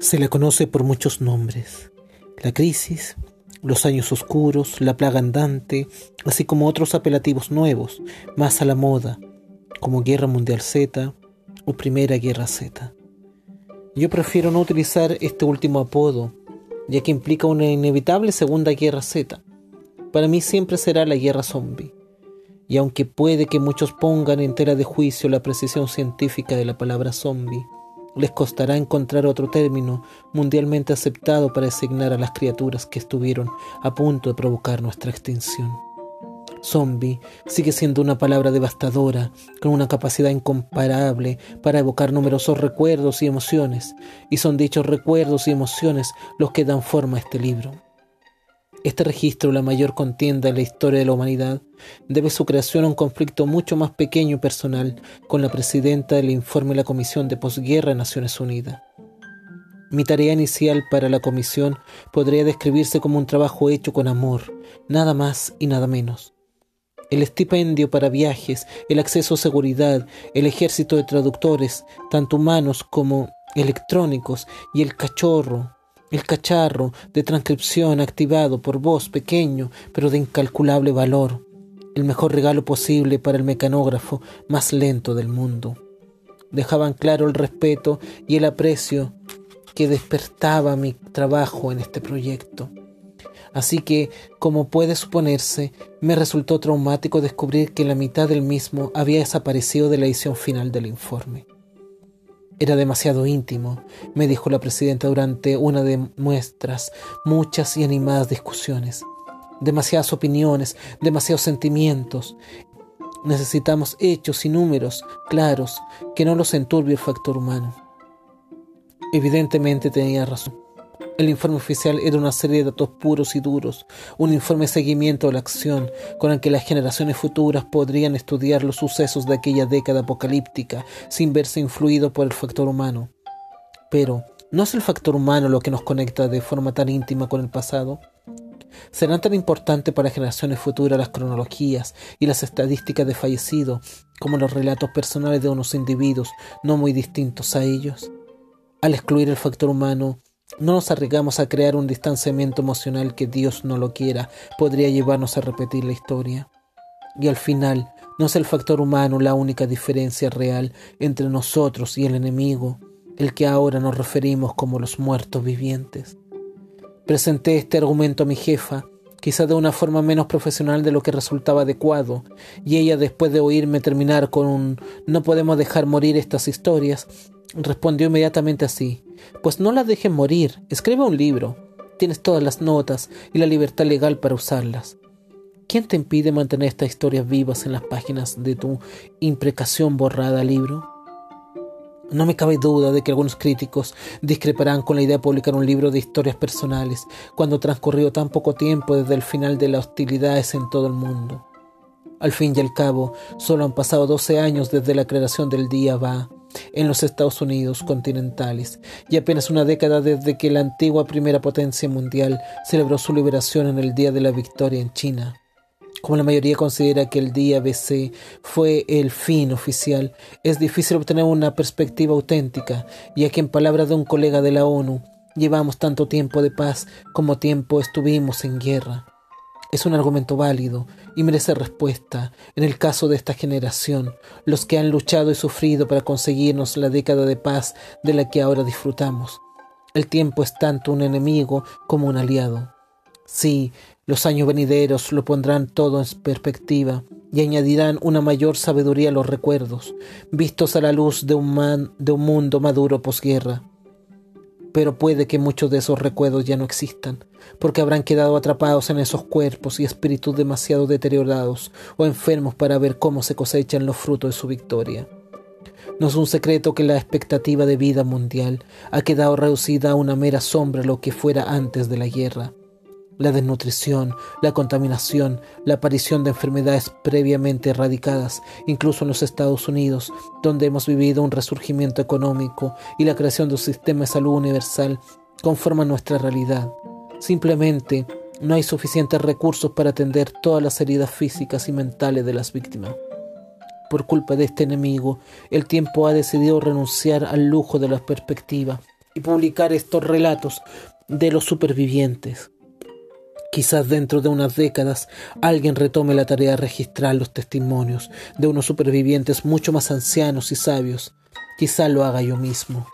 Se la conoce por muchos nombres. La crisis, los años oscuros, la plaga andante, así como otros apelativos nuevos, más a la moda, como Guerra Mundial Z o Primera Guerra Z. Yo prefiero no utilizar este último apodo, ya que implica una inevitable Segunda Guerra Z. Para mí siempre será la guerra zombie. Y aunque puede que muchos pongan en tela de juicio la precisión científica de la palabra zombie, les costará encontrar otro término mundialmente aceptado para designar a las criaturas que estuvieron a punto de provocar nuestra extinción. Zombie sigue siendo una palabra devastadora, con una capacidad incomparable para evocar numerosos recuerdos y emociones, y son dichos recuerdos y emociones los que dan forma a este libro. Este registro, la mayor contienda en la historia de la humanidad, debe su creación a un conflicto mucho más pequeño y personal con la presidenta del informe de la Comisión de Posguerra de Naciones Unidas. Mi tarea inicial para la comisión podría describirse como un trabajo hecho con amor, nada más y nada menos. El estipendio para viajes, el acceso a seguridad, el ejército de traductores, tanto humanos como electrónicos, y el cachorro, el cacharro de transcripción activado por voz pequeño pero de incalculable valor, el mejor regalo posible para el mecanógrafo más lento del mundo. Dejaban claro el respeto y el aprecio que despertaba mi trabajo en este proyecto. Así que, como puede suponerse, me resultó traumático descubrir que la mitad del mismo había desaparecido de la edición final del informe. Era demasiado íntimo, me dijo la presidenta durante una de nuestras muchas y animadas discusiones. Demasiadas opiniones, demasiados sentimientos. Necesitamos hechos y números claros que no los enturbie el factor humano. Evidentemente tenía razón. El informe oficial era una serie de datos puros y duros, un informe de seguimiento de la acción con el que las generaciones futuras podrían estudiar los sucesos de aquella década apocalíptica sin verse influido por el factor humano. Pero, ¿no es el factor humano lo que nos conecta de forma tan íntima con el pasado? ¿Serán tan importantes para generaciones futuras las cronologías y las estadísticas de fallecidos como los relatos personales de unos individuos no muy distintos a ellos? Al excluir el factor humano, no nos arriesgamos a crear un distanciamiento emocional que Dios no lo quiera, podría llevarnos a repetir la historia. Y al final, no es el factor humano la única diferencia real entre nosotros y el enemigo, el que ahora nos referimos como los muertos vivientes. Presenté este argumento a mi jefa, quizá de una forma menos profesional de lo que resultaba adecuado, y ella después de oírme terminar con un no podemos dejar morir estas historias, respondió inmediatamente así, pues no las dejes morir, escribe un libro, tienes todas las notas y la libertad legal para usarlas. ¿Quién te impide mantener estas historias vivas en las páginas de tu imprecación borrada libro? No me cabe duda de que algunos críticos discreparán con la idea de publicar un libro de historias personales cuando transcurrió tan poco tiempo desde el final de las hostilidades en todo el mundo. Al fin y al cabo, solo han pasado 12 años desde la creación del día Va en los Estados Unidos continentales y apenas una década desde que la antigua primera potencia mundial celebró su liberación en el Día de la Victoria en China. Como la mayoría considera que el día BC fue el fin oficial, es difícil obtener una perspectiva auténtica, ya que en palabras de un colega de la ONU, llevamos tanto tiempo de paz como tiempo estuvimos en guerra. Es un argumento válido y merece respuesta en el caso de esta generación, los que han luchado y sufrido para conseguirnos la década de paz de la que ahora disfrutamos. El tiempo es tanto un enemigo como un aliado. Sí, los años venideros lo pondrán todo en perspectiva y añadirán una mayor sabiduría a los recuerdos, vistos a la luz de un, mundo maduro posguerra. Pero puede que muchos de esos recuerdos ya no existan, porque habrán quedado atrapados en esos cuerpos y espíritus demasiado deteriorados o enfermos para ver cómo se cosechan los frutos de su victoria. No es un secreto que la expectativa de vida mundial ha quedado reducida a una mera sombra lo que fuera antes de la guerra la desnutrición, la contaminación, la aparición de enfermedades previamente erradicadas, incluso en los Estados Unidos, donde hemos vivido un resurgimiento económico y la creación de un sistema de salud universal, conforman nuestra realidad. Simplemente no hay suficientes recursos para atender todas las heridas físicas y mentales de las víctimas. Por culpa de este enemigo, el tiempo ha decidido renunciar al lujo de la perspectiva y publicar estos relatos de los supervivientes. Quizás dentro de unas décadas alguien retome la tarea de registrar los testimonios de unos supervivientes mucho más ancianos y sabios. Quizá lo haga yo mismo.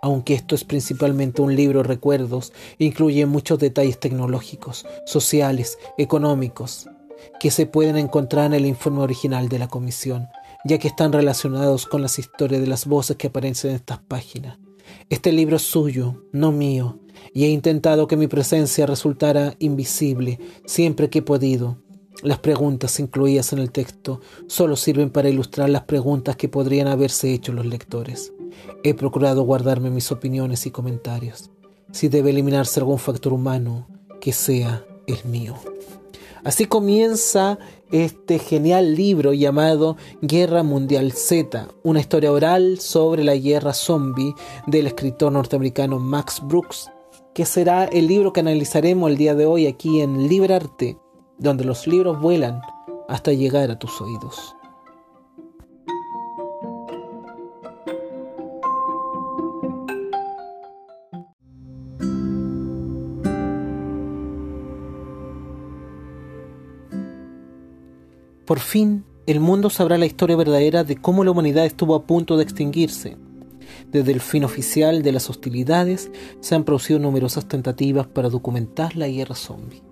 Aunque esto es principalmente un libro de recuerdos, incluye muchos detalles tecnológicos, sociales, económicos, que se pueden encontrar en el informe original de la comisión, ya que están relacionados con las historias de las voces que aparecen en estas páginas. Este libro es suyo, no mío, y he intentado que mi presencia resultara invisible siempre que he podido. Las preguntas incluidas en el texto solo sirven para ilustrar las preguntas que podrían haberse hecho los lectores. He procurado guardarme mis opiniones y comentarios. Si debe eliminarse algún factor humano, que sea el mío. Así comienza este genial libro llamado Guerra Mundial Z, una historia oral sobre la guerra zombie del escritor norteamericano Max Brooks, que será el libro que analizaremos el día de hoy aquí en Librarte, donde los libros vuelan hasta llegar a tus oídos. Por fin, el mundo sabrá la historia verdadera de cómo la humanidad estuvo a punto de extinguirse. Desde el fin oficial de las hostilidades se han producido numerosas tentativas para documentar la guerra zombie.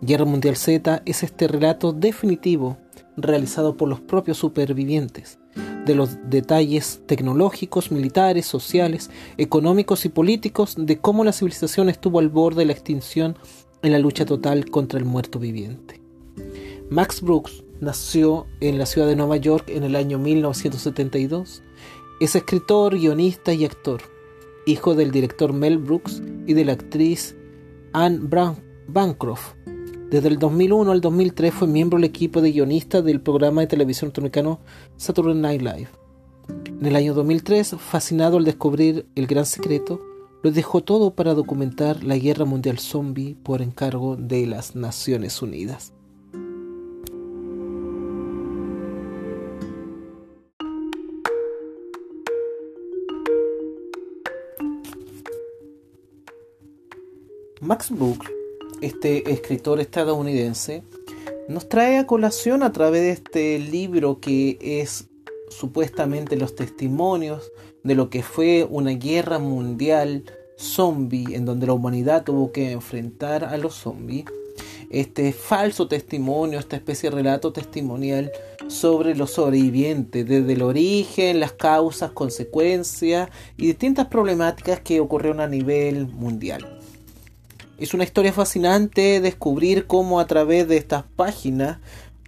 Guerra Mundial Z es este relato definitivo realizado por los propios supervivientes, de los detalles tecnológicos, militares, sociales, económicos y políticos de cómo la civilización estuvo al borde de la extinción en la lucha total contra el muerto viviente. Max Brooks nació en la ciudad de Nueva York en el año 1972. Es escritor, guionista y actor, hijo del director Mel Brooks y de la actriz Anne Bancroft. Desde el 2001 al 2003 fue miembro del equipo de guionistas del programa de televisión norteamericano Saturday Night Live. En el año 2003, fascinado al descubrir el gran secreto, lo dejó todo para documentar la guerra mundial zombie por encargo de las Naciones Unidas. Max Brooks, este escritor estadounidense, nos trae a colación a través de este libro que es supuestamente los testimonios de lo que fue una guerra mundial zombie en donde la humanidad tuvo que enfrentar a los zombies. Este falso testimonio, esta especie de relato testimonial sobre los sobrevivientes, desde el origen, las causas, consecuencias y distintas problemáticas que ocurrieron a nivel mundial. Es una historia fascinante descubrir cómo a través de estas páginas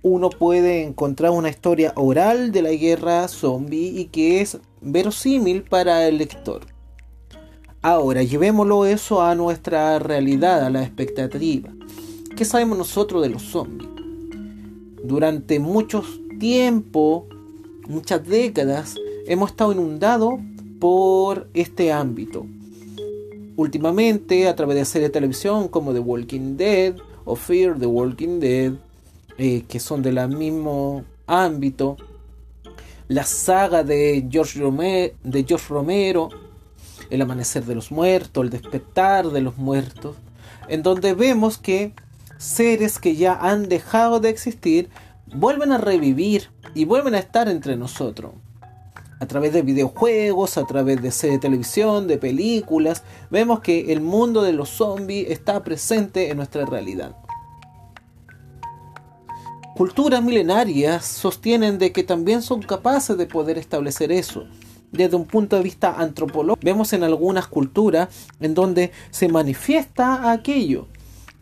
uno puede encontrar una historia oral de la guerra zombie y que es verosímil para el lector. Ahora, llevémoslo eso a nuestra realidad, a la expectativa. ¿Qué sabemos nosotros de los zombies? Durante mucho tiempo, muchas décadas, hemos estado inundados por este ámbito últimamente a través de series de televisión como The Walking Dead o Fear the Walking Dead, eh, que son del mismo ámbito, la saga de George, Romero, de George Romero, El Amanecer de los Muertos, El Despertar de los Muertos, en donde vemos que seres que ya han dejado de existir vuelven a revivir y vuelven a estar entre nosotros a través de videojuegos, a través de series de televisión, de películas, vemos que el mundo de los zombies está presente en nuestra realidad. Culturas milenarias sostienen de que también son capaces de poder establecer eso. Desde un punto de vista antropológico, vemos en algunas culturas en donde se manifiesta aquello.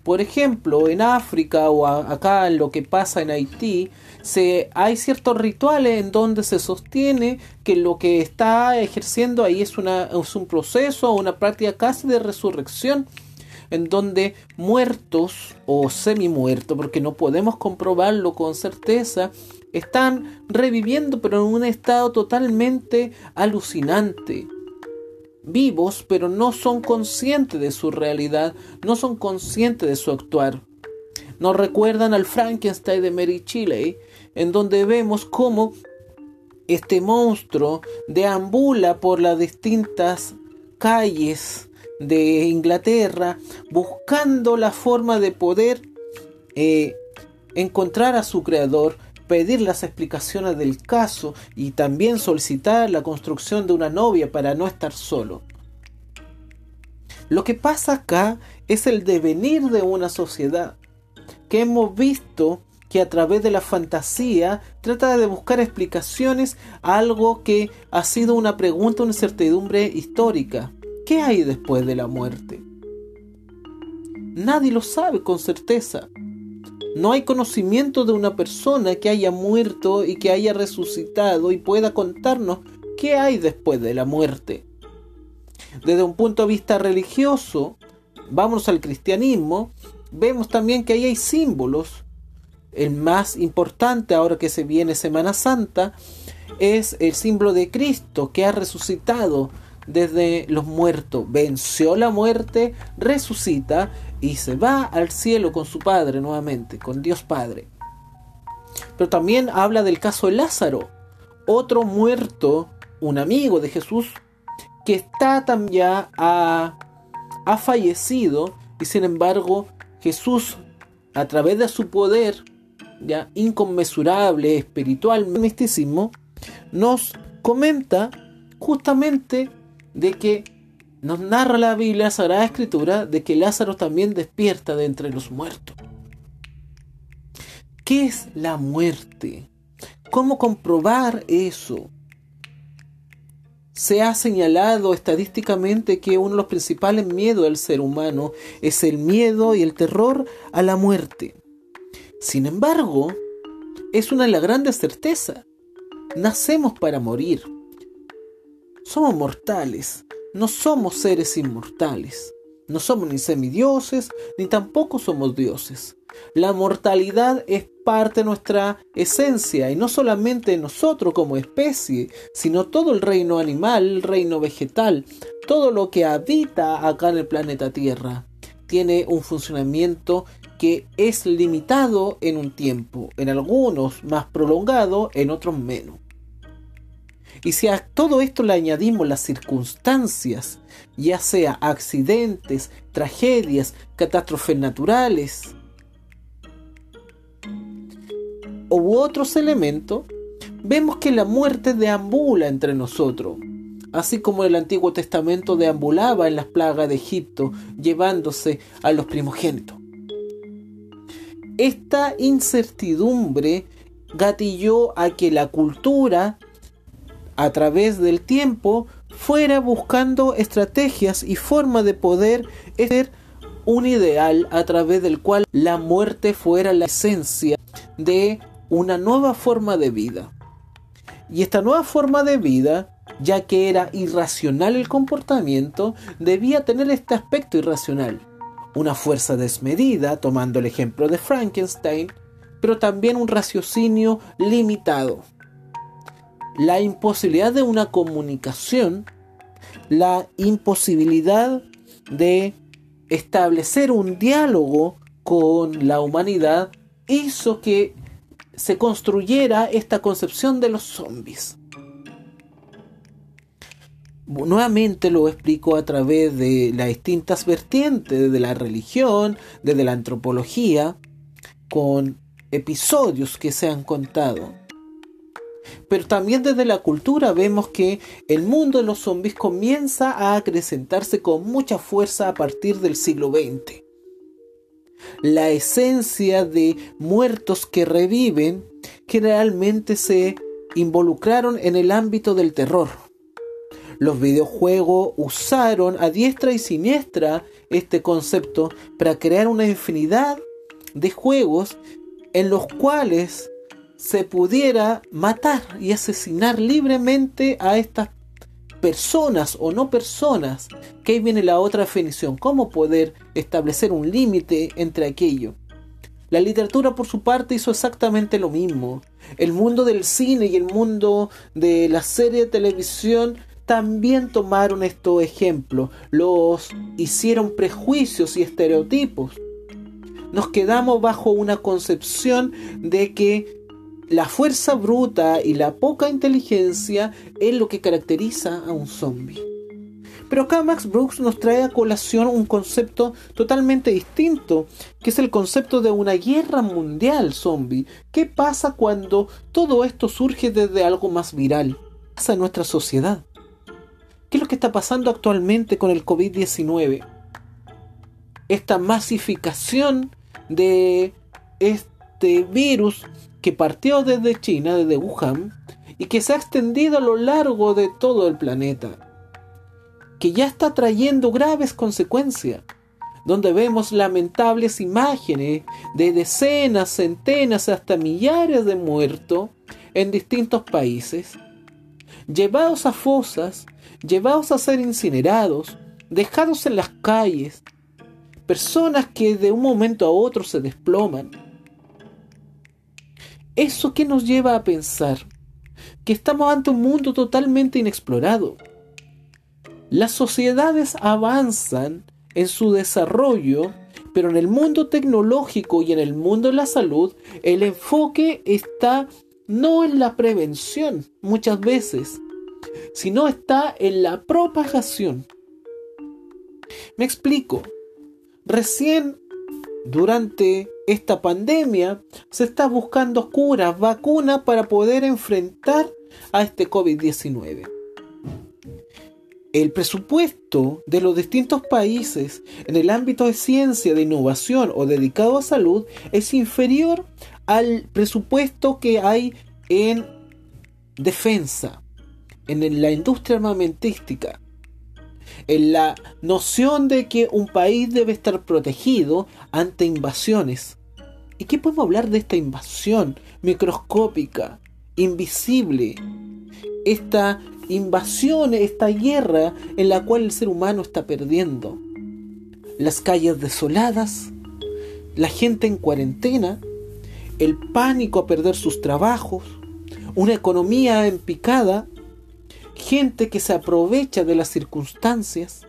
Por ejemplo, en África o acá en lo que pasa en Haití, se, hay ciertos rituales en donde se sostiene que lo que está ejerciendo ahí es, una, es un proceso una práctica casi de resurrección en donde muertos o semi muertos, porque no podemos comprobarlo con certeza, están reviviendo pero en un estado totalmente alucinante vivos, pero no son conscientes de su realidad, no son conscientes de su actuar. Nos recuerdan al Frankenstein de Mary Shelley, en donde vemos cómo este monstruo deambula por las distintas calles de Inglaterra buscando la forma de poder eh, encontrar a su creador, pedir las explicaciones del caso y también solicitar la construcción de una novia para no estar solo. Lo que pasa acá es el devenir de una sociedad que hemos visto que a través de la fantasía trata de buscar explicaciones a algo que ha sido una pregunta, una incertidumbre histórica. ¿Qué hay después de la muerte? Nadie lo sabe con certeza. No hay conocimiento de una persona que haya muerto y que haya resucitado y pueda contarnos qué hay después de la muerte. Desde un punto de vista religioso, vamos al cristianismo, vemos también que ahí hay símbolos. El más importante ahora que se viene Semana Santa es el símbolo de Cristo que ha resucitado desde los muertos, venció la muerte, resucita y se va al cielo con su Padre nuevamente, con Dios Padre. Pero también habla del caso de Lázaro, otro muerto, un amigo de Jesús, que está también ha fallecido y sin embargo Jesús a través de su poder ya inconmensurable espiritual misticismo nos comenta justamente de que nos narra la Biblia, la Sagrada Escritura, de que Lázaro también despierta de entre los muertos. ¿Qué es la muerte? ¿Cómo comprobar eso? Se ha señalado estadísticamente que uno de los principales miedos del ser humano es el miedo y el terror a la muerte. Sin embargo, es una de las grandes certezas. Nacemos para morir. Somos mortales, no somos seres inmortales. No somos ni semidioses, ni tampoco somos dioses. La mortalidad es parte de nuestra esencia y no solamente nosotros como especie, sino todo el reino animal, el reino vegetal, todo lo que habita acá en el planeta Tierra. Tiene un funcionamiento que es limitado en un tiempo, en algunos más prolongado, en otros menos. Y si a todo esto le añadimos las circunstancias, ya sea accidentes, tragedias, catástrofes naturales u otros elementos, vemos que la muerte deambula entre nosotros, así como el Antiguo Testamento deambulaba en las plagas de Egipto, llevándose a los primogénitos. Esta incertidumbre gatilló a que la cultura a través del tiempo fuera buscando estrategias y formas de poder ser un ideal a través del cual la muerte fuera la esencia de una nueva forma de vida. Y esta nueva forma de vida, ya que era irracional el comportamiento, debía tener este aspecto irracional. Una fuerza desmedida, tomando el ejemplo de Frankenstein, pero también un raciocinio limitado la imposibilidad de una comunicación, la imposibilidad de establecer un diálogo con la humanidad hizo que se construyera esta concepción de los zombies. Nuevamente lo explico a través de las distintas vertientes de la religión, desde la antropología, con episodios que se han contado. Pero también desde la cultura vemos que el mundo de los zombies comienza a acrecentarse con mucha fuerza a partir del siglo XX. La esencia de muertos que reviven generalmente se involucraron en el ámbito del terror. Los videojuegos usaron a diestra y siniestra este concepto para crear una infinidad de juegos en los cuales se pudiera matar y asesinar libremente a estas personas o no personas, que ahí viene la otra definición, cómo poder establecer un límite entre aquello. La literatura por su parte hizo exactamente lo mismo. El mundo del cine y el mundo de la serie de televisión también tomaron estos ejemplos, los hicieron prejuicios y estereotipos. Nos quedamos bajo una concepción de que la fuerza bruta y la poca inteligencia es lo que caracteriza a un zombie. Pero acá Max Brooks nos trae a colación un concepto totalmente distinto, que es el concepto de una guerra mundial zombie. ¿Qué pasa cuando todo esto surge desde algo más viral? ¿Qué pasa en nuestra sociedad? ¿Qué es lo que está pasando actualmente con el COVID-19? Esta masificación de este virus que partió desde China, desde Wuhan, y que se ha extendido a lo largo de todo el planeta que ya está trayendo graves consecuencias, donde vemos lamentables imágenes de decenas, centenas, hasta millares de muertos en distintos países, llevados a fosas, llevados a ser incinerados, dejados en las calles, personas que de un momento a otro se desploman. ¿Eso que nos lleva a pensar? Que estamos ante un mundo totalmente inexplorado las sociedades avanzan en su desarrollo, pero en el mundo tecnológico y en el mundo de la salud, el enfoque está no en la prevención muchas veces, sino está en la propagación. Me explico. Recién durante esta pandemia se está buscando curas, vacunas para poder enfrentar a este COVID-19 el presupuesto de los distintos países en el ámbito de ciencia, de innovación o dedicado a salud es inferior al presupuesto que hay en defensa, en la industria armamentística, en la noción de que un país debe estar protegido ante invasiones. ¿Y qué podemos hablar de esta invasión microscópica, invisible? Esta invasión, esta guerra en la cual el ser humano está perdiendo. Las calles desoladas, la gente en cuarentena, el pánico a perder sus trabajos, una economía en picada, gente que se aprovecha de las circunstancias,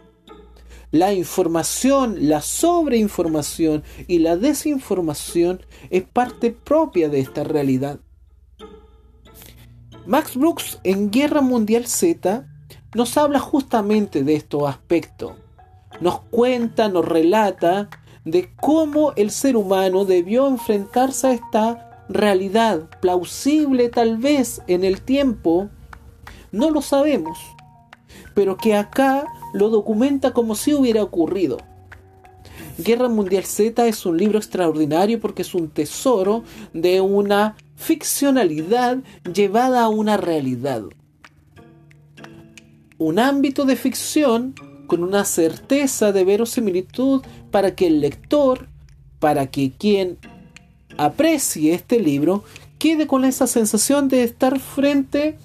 la información, la sobreinformación y la desinformación es parte propia de esta realidad. Max Brooks en Guerra Mundial Z nos habla justamente de estos aspectos. Nos cuenta, nos relata de cómo el ser humano debió enfrentarse a esta realidad, plausible tal vez en el tiempo, no lo sabemos, pero que acá lo documenta como si hubiera ocurrido. Guerra Mundial Z es un libro extraordinario porque es un tesoro de una ficcionalidad llevada a una realidad. Un ámbito de ficción con una certeza de verosimilitud para que el lector, para que quien aprecie este libro, quede con esa sensación de estar frente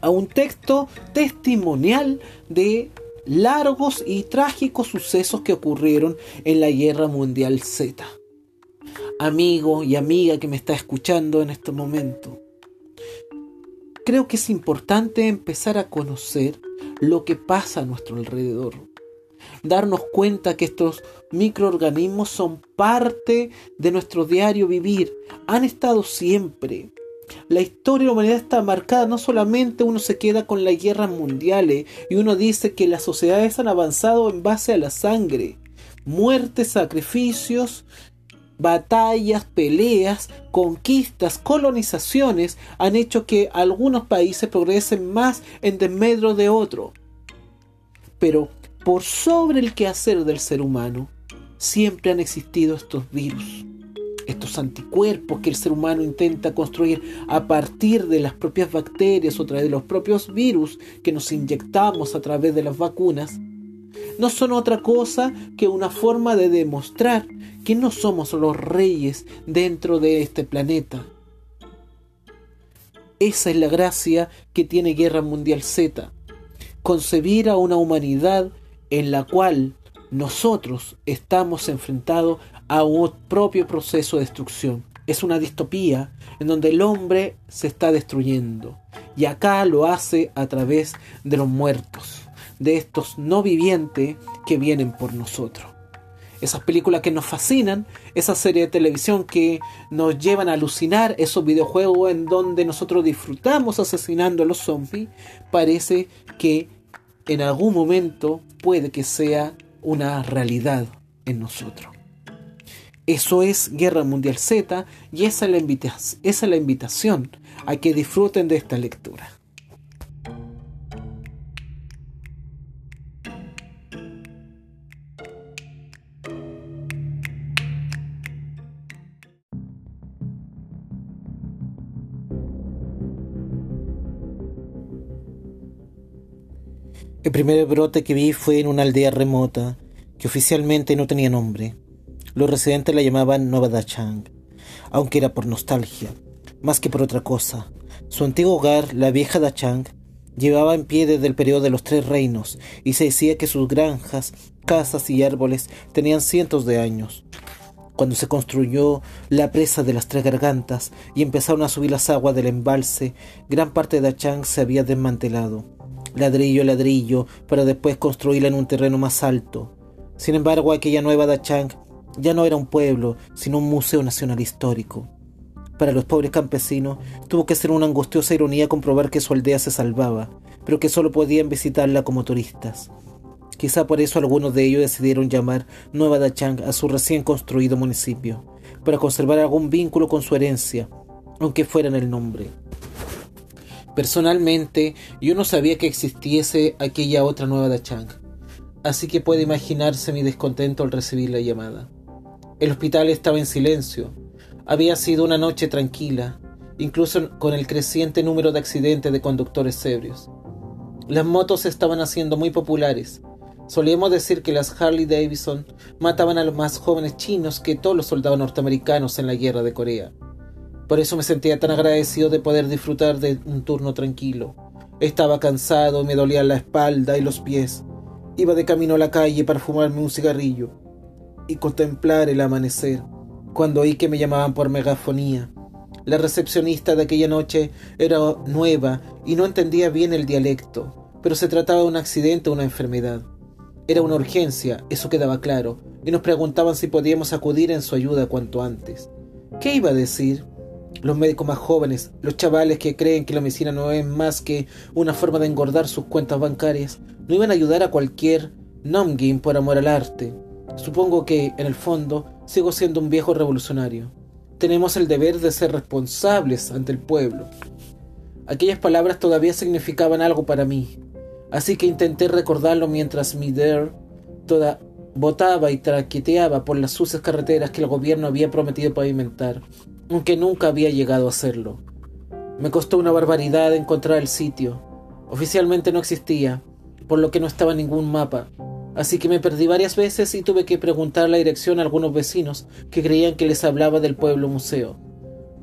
a un texto testimonial de largos y trágicos sucesos que ocurrieron en la Guerra Mundial Z amigo y amiga que me está escuchando en este momento. Creo que es importante empezar a conocer lo que pasa a nuestro alrededor. Darnos cuenta que estos microorganismos son parte de nuestro diario vivir. Han estado siempre. La historia de la humanidad está marcada, no solamente uno se queda con las guerras mundiales y uno dice que las sociedades han avanzado en base a la sangre, muertes, sacrificios batallas, peleas, conquistas, colonizaciones han hecho que algunos países progresen más en desmedro de otros. Pero por sobre el quehacer del ser humano, siempre han existido estos virus, estos anticuerpos que el ser humano intenta construir a partir de las propias bacterias o través de los propios virus que nos inyectamos a través de las vacunas no son otra cosa que una forma de demostrar que no somos los reyes dentro de este planeta. Esa es la gracia que tiene Guerra Mundial Z, concebir a una humanidad en la cual nosotros estamos enfrentados a un propio proceso de destrucción. Es una distopía en donde el hombre se está destruyendo y acá lo hace a través de los muertos de estos no vivientes que vienen por nosotros. Esas películas que nos fascinan, esas series de televisión que nos llevan a alucinar, esos videojuegos en donde nosotros disfrutamos asesinando a los zombies, parece que en algún momento puede que sea una realidad en nosotros. Eso es Guerra Mundial Z y esa es la, esa es la invitación a que disfruten de esta lectura. El primer brote que vi fue en una aldea remota, que oficialmente no tenía nombre. Los residentes la llamaban Nueva Dachang, aunque era por nostalgia, más que por otra cosa. Su antiguo hogar, la vieja Dachang, llevaba en pie desde el periodo de los tres reinos, y se decía que sus granjas, casas y árboles tenían cientos de años. Cuando se construyó la presa de las tres gargantas y empezaron a subir las aguas del embalse, gran parte de Dachang se había desmantelado ladrillo ladrillo, para después construirla en un terreno más alto. Sin embargo, aquella nueva Dachang ya no era un pueblo, sino un museo nacional histórico. Para los pobres campesinos tuvo que ser una angustiosa ironía comprobar que su aldea se salvaba, pero que solo podían visitarla como turistas. Quizá por eso algunos de ellos decidieron llamar Nueva Dachang a su recién construido municipio, para conservar algún vínculo con su herencia, aunque fuera en el nombre. Personalmente, yo no sabía que existiese aquella otra nueva Dachang, así que puede imaginarse mi descontento al recibir la llamada. El hospital estaba en silencio. Había sido una noche tranquila, incluso con el creciente número de accidentes de conductores ebrios. Las motos estaban haciendo muy populares. Solíamos decir que las Harley Davidson mataban a los más jóvenes chinos que todos los soldados norteamericanos en la guerra de Corea. Por eso me sentía tan agradecido de poder disfrutar de un turno tranquilo. Estaba cansado, me dolía la espalda y los pies. Iba de camino a la calle para fumarme un cigarrillo y contemplar el amanecer, cuando oí que me llamaban por megafonía. La recepcionista de aquella noche era nueva y no entendía bien el dialecto, pero se trataba de un accidente o una enfermedad. Era una urgencia, eso quedaba claro, y nos preguntaban si podíamos acudir en su ayuda cuanto antes. ¿Qué iba a decir? Los médicos más jóvenes, los chavales que creen que la medicina no es más que una forma de engordar sus cuentas bancarias, no iban a ayudar a cualquier Namgin por amor al arte. Supongo que, en el fondo, sigo siendo un viejo revolucionario. Tenemos el deber de ser responsables ante el pueblo. Aquellas palabras todavía significaban algo para mí, así que intenté recordarlo mientras mi der toda botaba y traqueteaba por las sucias carreteras que el gobierno había prometido pavimentar aunque nunca había llegado a hacerlo. Me costó una barbaridad encontrar el sitio. Oficialmente no existía, por lo que no estaba ningún mapa, así que me perdí varias veces y tuve que preguntar la dirección a algunos vecinos que creían que les hablaba del pueblo museo.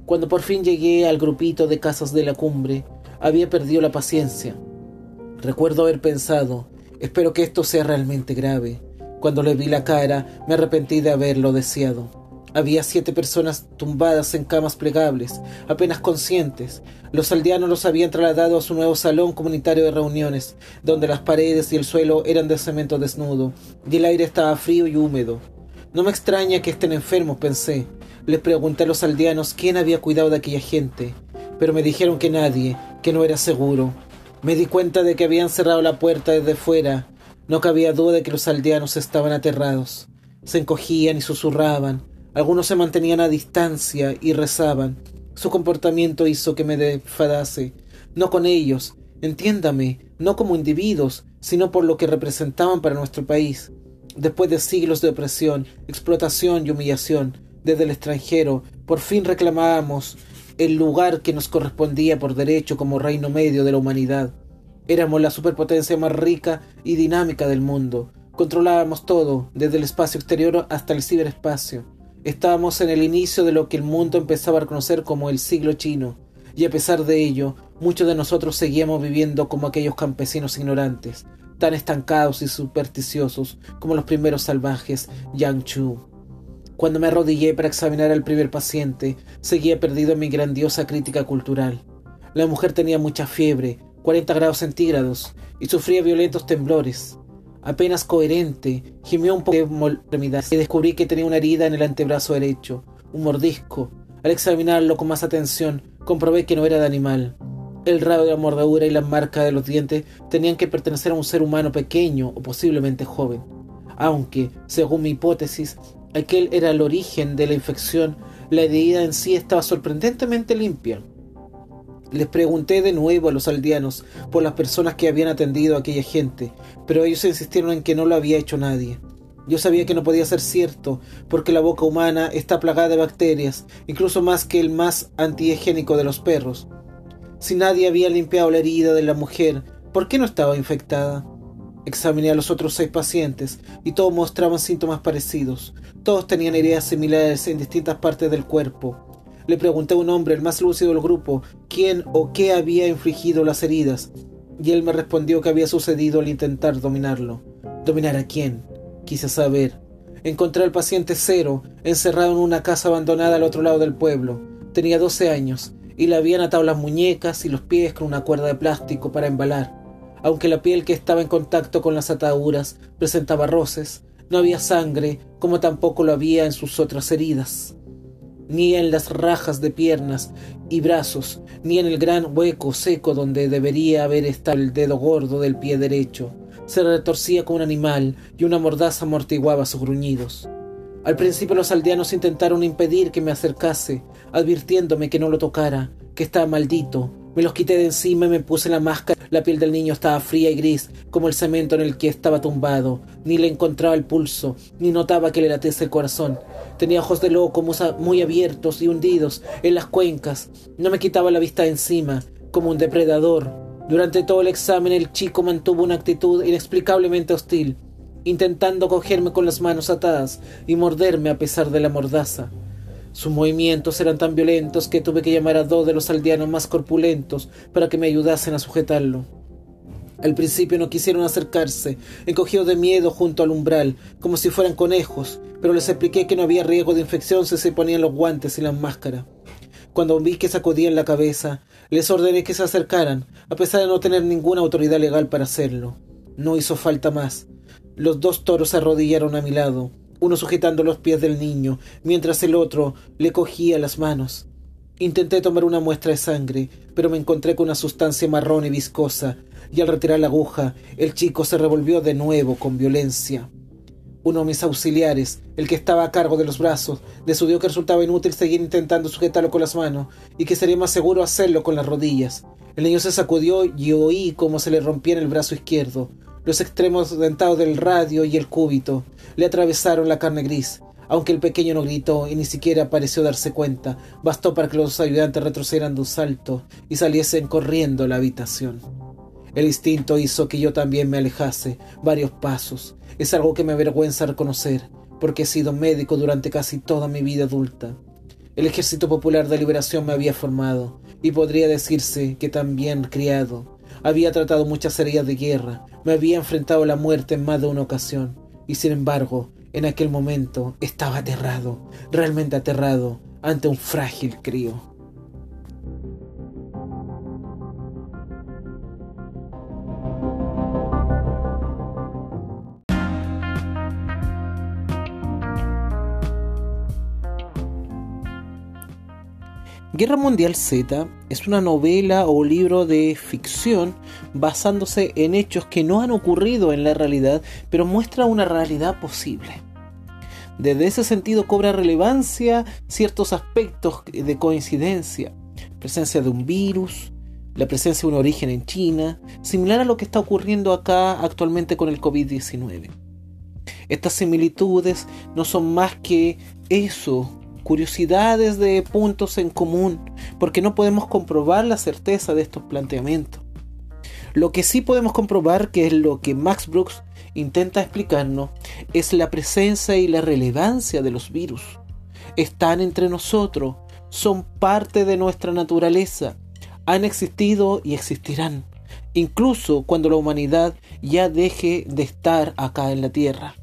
Cuando por fin llegué al grupito de casas de la cumbre, había perdido la paciencia. Recuerdo haber pensado, espero que esto sea realmente grave. Cuando le vi la cara, me arrepentí de haberlo deseado. Había siete personas tumbadas en camas plegables, apenas conscientes. Los aldeanos los habían trasladado a su nuevo salón comunitario de reuniones, donde las paredes y el suelo eran de cemento desnudo, y el aire estaba frío y húmedo. No me extraña que estén enfermos, pensé. Les pregunté a los aldeanos quién había cuidado de aquella gente, pero me dijeron que nadie, que no era seguro. Me di cuenta de que habían cerrado la puerta desde fuera. No cabía duda de que los aldeanos estaban aterrados. Se encogían y susurraban, algunos se mantenían a distancia y rezaban. Su comportamiento hizo que me defadase, no con ellos, entiéndame, no como individuos, sino por lo que representaban para nuestro país. Después de siglos de opresión, explotación y humillación, desde el extranjero, por fin reclamábamos el lugar que nos correspondía por derecho como reino medio de la humanidad. Éramos la superpotencia más rica y dinámica del mundo. Controlábamos todo, desde el espacio exterior hasta el ciberespacio. Estábamos en el inicio de lo que el mundo empezaba a reconocer como el siglo chino, y a pesar de ello, muchos de nosotros seguíamos viviendo como aquellos campesinos ignorantes, tan estancados y supersticiosos como los primeros salvajes Yangchu. Cuando me arrodillé para examinar al primer paciente, seguía perdido en mi grandiosa crítica cultural. La mujer tenía mucha fiebre, 40 grados centígrados, y sufría violentos temblores apenas coherente, gimió un poco de y descubrí que tenía una herida en el antebrazo derecho, un mordisco. Al examinarlo con más atención, comprobé que no era de animal. El rabo de la mordedura y las marcas de los dientes tenían que pertenecer a un ser humano pequeño o posiblemente joven. Aunque, según mi hipótesis, aquel era el origen de la infección, la herida en sí estaba sorprendentemente limpia. Les pregunté de nuevo a los aldeanos por las personas que habían atendido a aquella gente, pero ellos insistieron en que no lo había hecho nadie. Yo sabía que no podía ser cierto, porque la boca humana está plagada de bacterias, incluso más que el más antihigiénico de los perros. Si nadie había limpiado la herida de la mujer, ¿por qué no estaba infectada? Examiné a los otros seis pacientes y todos mostraban síntomas parecidos. Todos tenían heridas similares en distintas partes del cuerpo. Le pregunté a un hombre, el más lúcido del grupo, quién o qué había infligido las heridas, y él me respondió que había sucedido al intentar dominarlo. ¿Dominar a quién? Quise saber. Encontré al paciente cero, encerrado en una casa abandonada al otro lado del pueblo. Tenía 12 años y le habían atado las muñecas y los pies con una cuerda de plástico para embalar. Aunque la piel que estaba en contacto con las ataduras presentaba roces, no había sangre, como tampoco lo había en sus otras heridas, ni en las rajas de piernas y brazos, ni en el gran hueco seco donde debería haber estado el dedo gordo del pie derecho se retorcía como un animal y una mordaza amortiguaba sus gruñidos. Al principio los aldeanos intentaron impedir que me acercase, advirtiéndome que no lo tocara, que estaba maldito. Me los quité de encima y me puse la máscara. La piel del niño estaba fría y gris, como el cemento en el que estaba tumbado. Ni le encontraba el pulso, ni notaba que le latiese el corazón. Tenía ojos de loco muy abiertos y hundidos en las cuencas. No me quitaba la vista encima, como un depredador. Durante todo el examen el chico mantuvo una actitud inexplicablemente hostil, intentando cogerme con las manos atadas y morderme a pesar de la mordaza. Sus movimientos eran tan violentos que tuve que llamar a dos de los aldeanos más corpulentos para que me ayudasen a sujetarlo. Al principio no quisieron acercarse, encogidos de miedo junto al umbral, como si fueran conejos, pero les expliqué que no había riesgo de infección si se ponían los guantes y las máscaras. Cuando vi que sacudían la cabeza, les ordené que se acercaran, a pesar de no tener ninguna autoridad legal para hacerlo. No hizo falta más. Los dos toros se arrodillaron a mi lado, uno sujetando los pies del niño, mientras el otro le cogía las manos. Intenté tomar una muestra de sangre, pero me encontré con una sustancia marrón y viscosa, y al retirar la aguja, el chico se revolvió de nuevo con violencia. Uno de mis auxiliares, el que estaba a cargo de los brazos, decidió que resultaba inútil seguir intentando sujetarlo con las manos y que sería más seguro hacerlo con las rodillas. El niño se sacudió y oí cómo se le rompía el brazo izquierdo. Los extremos dentados del radio y el cúbito le atravesaron la carne gris. Aunque el pequeño no gritó y ni siquiera pareció darse cuenta, bastó para que los ayudantes retrocedieran de un salto y saliesen corriendo a la habitación. El instinto hizo que yo también me alejase varios pasos. Es algo que me avergüenza reconocer, porque he sido médico durante casi toda mi vida adulta. El Ejército Popular de Liberación me había formado, y podría decirse que también criado. Había tratado muchas heridas de guerra, me había enfrentado a la muerte en más de una ocasión, y sin embargo, en aquel momento estaba aterrado, realmente aterrado, ante un frágil crío. Guerra Mundial Z es una novela o libro de ficción basándose en hechos que no han ocurrido en la realidad, pero muestra una realidad posible. Desde ese sentido cobra relevancia ciertos aspectos de coincidencia, presencia de un virus, la presencia de un origen en China, similar a lo que está ocurriendo acá actualmente con el COVID-19. Estas similitudes no son más que eso, curiosidades de puntos en común, porque no podemos comprobar la certeza de estos planteamientos. Lo que sí podemos comprobar, que es lo que Max Brooks intenta explicarnos, es la presencia y la relevancia de los virus. Están entre nosotros, son parte de nuestra naturaleza, han existido y existirán, incluso cuando la humanidad ya deje de estar acá en la Tierra.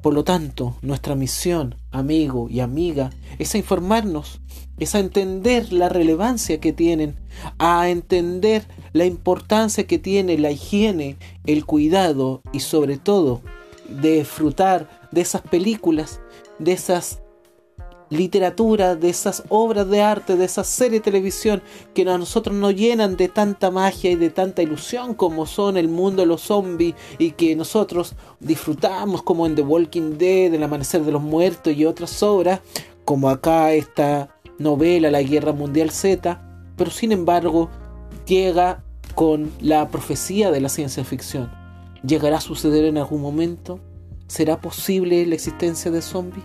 Por lo tanto, nuestra misión, amigo y amiga, es a informarnos, es a entender la relevancia que tienen, a entender la importancia que tiene la higiene, el cuidado y sobre todo disfrutar de esas películas, de esas literatura, de esas obras de arte, de esa serie de televisión que a nosotros nos llenan de tanta magia y de tanta ilusión como son el mundo de los zombies y que nosotros disfrutamos como en The Walking Dead, El Amanecer de los Muertos y otras obras, como acá esta novela La Guerra Mundial Z, pero sin embargo llega con la profecía de la ciencia ficción. ¿Llegará a suceder en algún momento? ¿Será posible la existencia de zombies?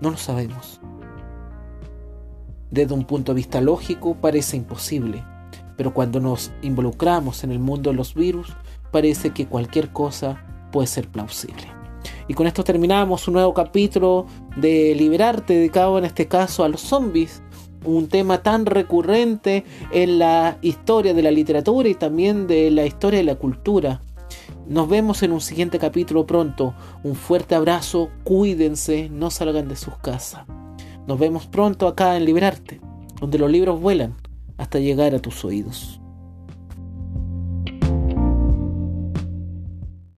No lo sabemos. Desde un punto de vista lógico parece imposible, pero cuando nos involucramos en el mundo de los virus, parece que cualquier cosa puede ser plausible. Y con esto terminamos un nuevo capítulo de Liberarte, dedicado en este caso a los zombies, un tema tan recurrente en la historia de la literatura y también de la historia de la cultura. Nos vemos en un siguiente capítulo pronto. Un fuerte abrazo, cuídense, no salgan de sus casas. Nos vemos pronto acá en Liberarte, donde los libros vuelan hasta llegar a tus oídos.